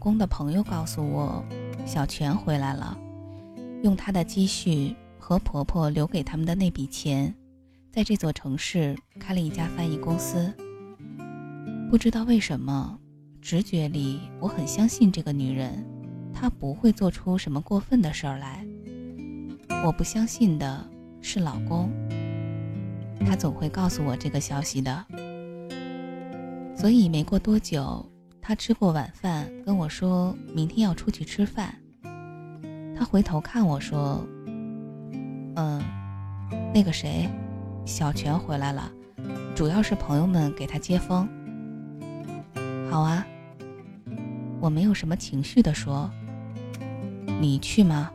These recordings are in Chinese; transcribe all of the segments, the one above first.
公的朋友告诉我，小泉回来了，用她的积蓄和婆婆留给他们的那笔钱，在这座城市开了一家翻译公司。不知道为什么，直觉里我很相信这个女人，她不会做出什么过分的事儿来。我不相信的是老公，他总会告诉我这个消息的。所以没过多久。他吃过晚饭，跟我说明天要出去吃饭。他回头看我说：“嗯，那个谁，小泉回来了，主要是朋友们给他接风。”好啊，我没有什么情绪的说：“你去吗？”“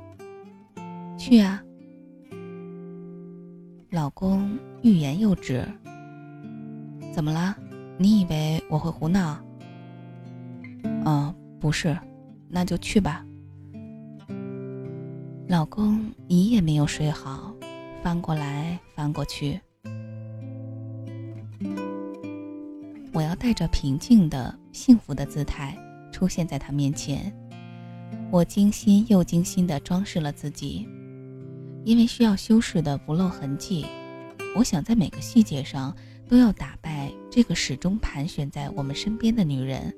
去啊。”老公欲言又止。怎么了？你以为我会胡闹？不是，那就去吧。老公一夜没有睡好，翻过来翻过去。我要带着平静的、幸福的姿态出现在他面前。我精心又精心的装饰了自己，因为需要修饰的不露痕迹。我想在每个细节上都要打败这个始终盘旋在我们身边的女人。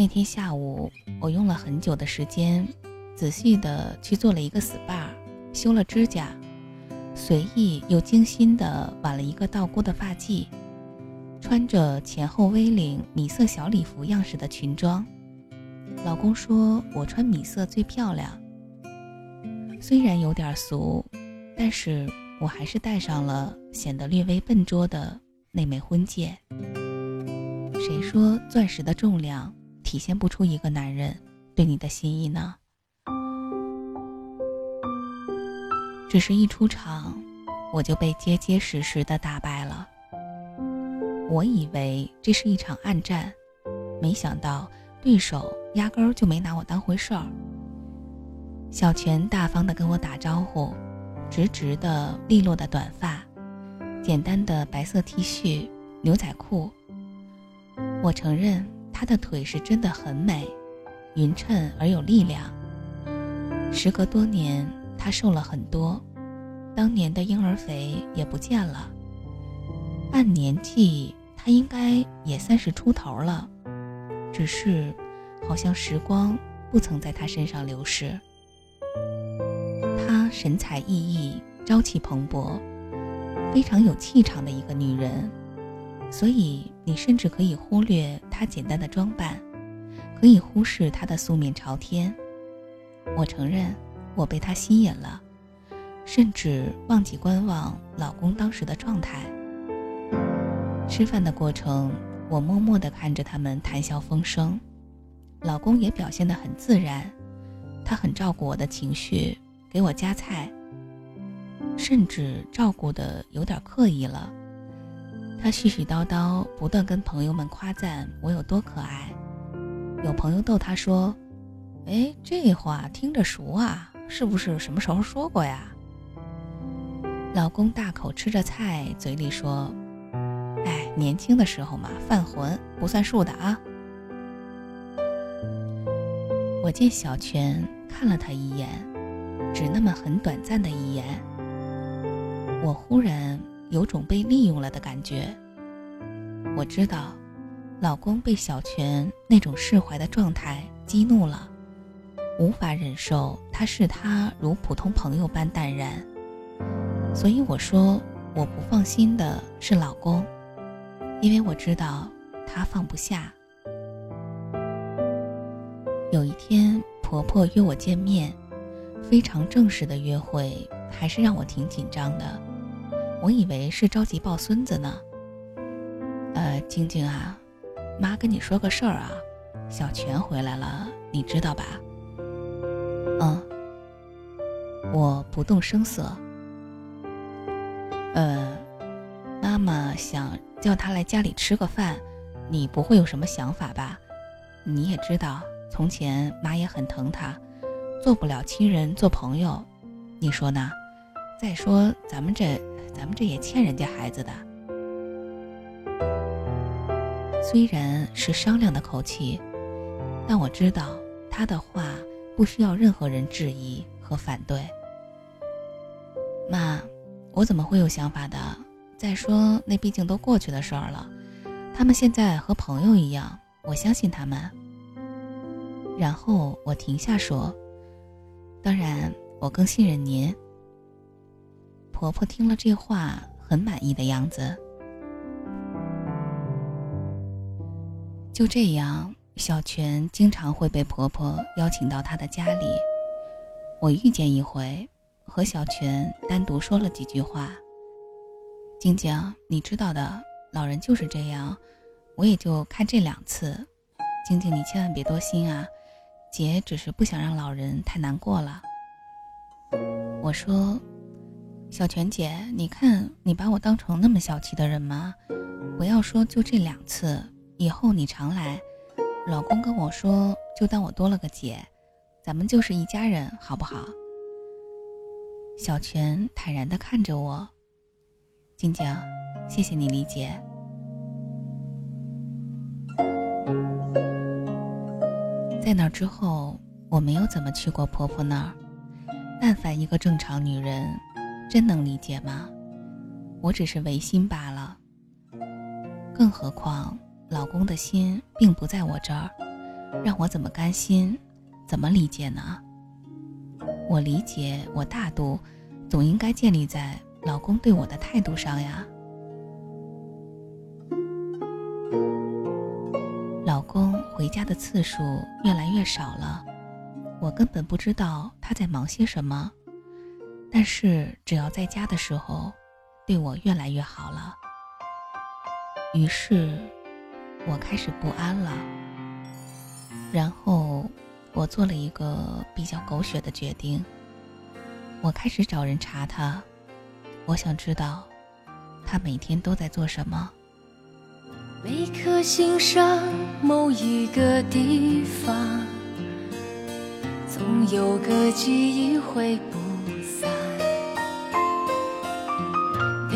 那天下午，我用了很久的时间，仔细的去做了一个 SPA，修了指甲，随意又精心的挽了一个倒钩的发髻，穿着前后 V 领米色小礼服样式的裙装。老公说我穿米色最漂亮。虽然有点俗，但是我还是戴上了显得略微笨拙的那枚婚戒。谁说钻石的重量？体现不出一个男人对你的心意呢？只是一出场，我就被结结实实的打败了。我以为这是一场暗战，没想到对手压根儿就没拿我当回事儿。小泉大方的跟我打招呼，直直的利落的短发，简单的白色 T 恤、牛仔裤。我承认。她的腿是真的很美，匀称而有力量。时隔多年，她瘦了很多，当年的婴儿肥也不见了。按年纪，她应该也三十出头了，只是好像时光不曾在她身上流逝。她神采奕奕，朝气蓬勃，非常有气场的一个女人。所以，你甚至可以忽略她简单的装扮，可以忽视她的素面朝天。我承认，我被她吸引了，甚至忘记观望老公当时的状态。吃饭的过程，我默默地看着他们谈笑风生，老公也表现得很自然，他很照顾我的情绪，给我夹菜，甚至照顾的有点刻意了。他絮絮叨叨，不断跟朋友们夸赞我有多可爱。有朋友逗他说：“哎，这话听着熟啊，是不是什么时候说过呀？”老公大口吃着菜，嘴里说：“哎，年轻的时候嘛，犯浑不算数的啊。”我见小泉看了他一眼，只那么很短暂的一眼，我忽然。有种被利用了的感觉。我知道，老公被小泉那种释怀的状态激怒了，无法忍受他视他如普通朋友般淡然。所以我说，我不放心的是老公，因为我知道他放不下。有一天，婆婆约我见面，非常正式的约会，还是让我挺紧张的。我以为是着急抱孙子呢。呃，晶晶啊，妈跟你说个事儿啊，小泉回来了，你知道吧？嗯。我不动声色。呃，妈妈想叫他来家里吃个饭，你不会有什么想法吧？你也知道，从前妈也很疼他，做不了亲人做朋友，你说呢？再说咱们这。咱们这也欠人家孩子的，虽然是商量的口气，但我知道他的话不需要任何人质疑和反对。妈，我怎么会有想法的？再说那毕竟都过去的事儿了，他们现在和朋友一样，我相信他们。然后我停下说：“当然，我更信任您。”婆婆听了这话，很满意的样子。就这样，小泉经常会被婆婆邀请到她的家里。我遇见一回，和小泉单独说了几句话。静静，你知道的，老人就是这样，我也就看这两次。静静，你千万别多心啊，姐只是不想让老人太难过了。我说。小泉姐，你看你把我当成那么小气的人吗？不要说就这两次，以后你常来。老公跟我说，就当我多了个姐，咱们就是一家人，好不好？小泉坦然地看着我，静静，谢谢你理解。在那之后，我没有怎么去过婆婆那儿。但凡一个正常女人。真能理解吗？我只是违心罢了。更何况，老公的心并不在我这儿，让我怎么甘心，怎么理解呢？我理解，我大度，总应该建立在老公对我的态度上呀。老公回家的次数越来越少了，我根本不知道他在忙些什么。但是只要在家的时候，对我越来越好了。于是，我开始不安了。然后，我做了一个比较狗血的决定。我开始找人查他，我想知道他每天都在做什么。每颗心上某一个地方，总有个记忆会不。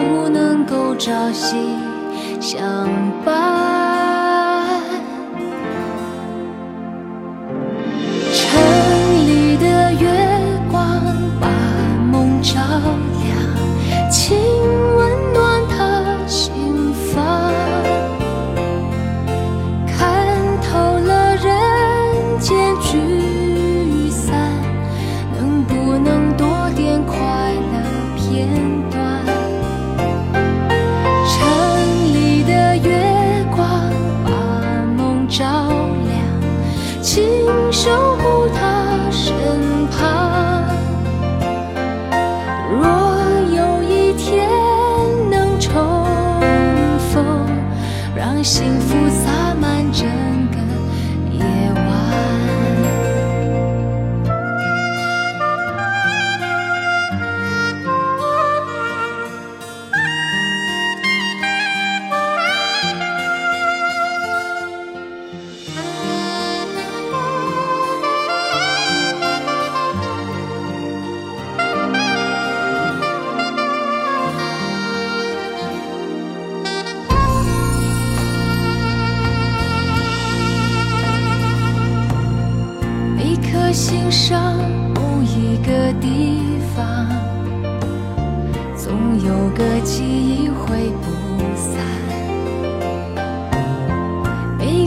不能够朝夕相伴，幸福洒满整个夜。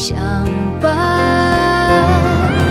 相伴。